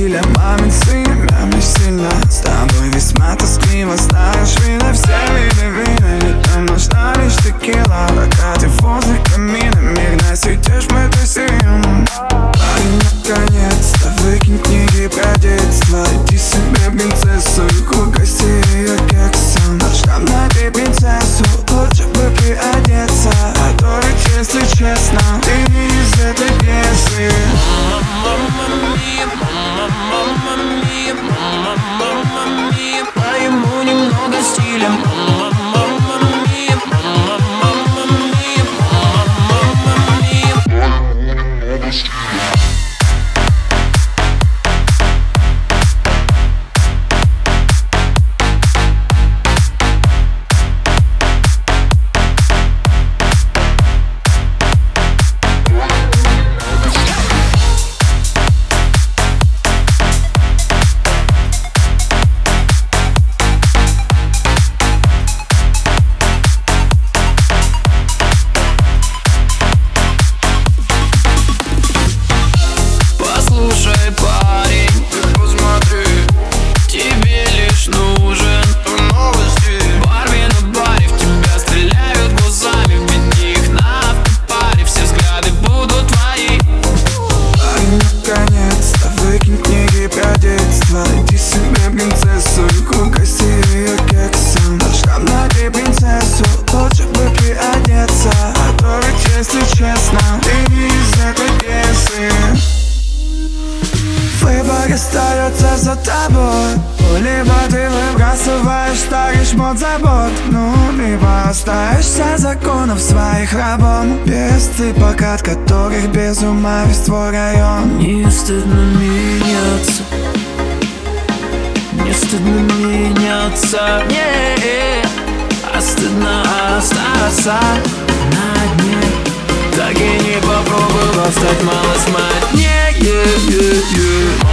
Біля мамин сын. стилем Бросаешь старый шмот забот Ну либо остаешься законов своих рабом Без цыпок, от которых без ума весь твой район. Не стыдно меняться. Не стыдно меняться. Не, А стыдно остаться на дне. Так и не попробовал стать малосмать Не, е, е, е.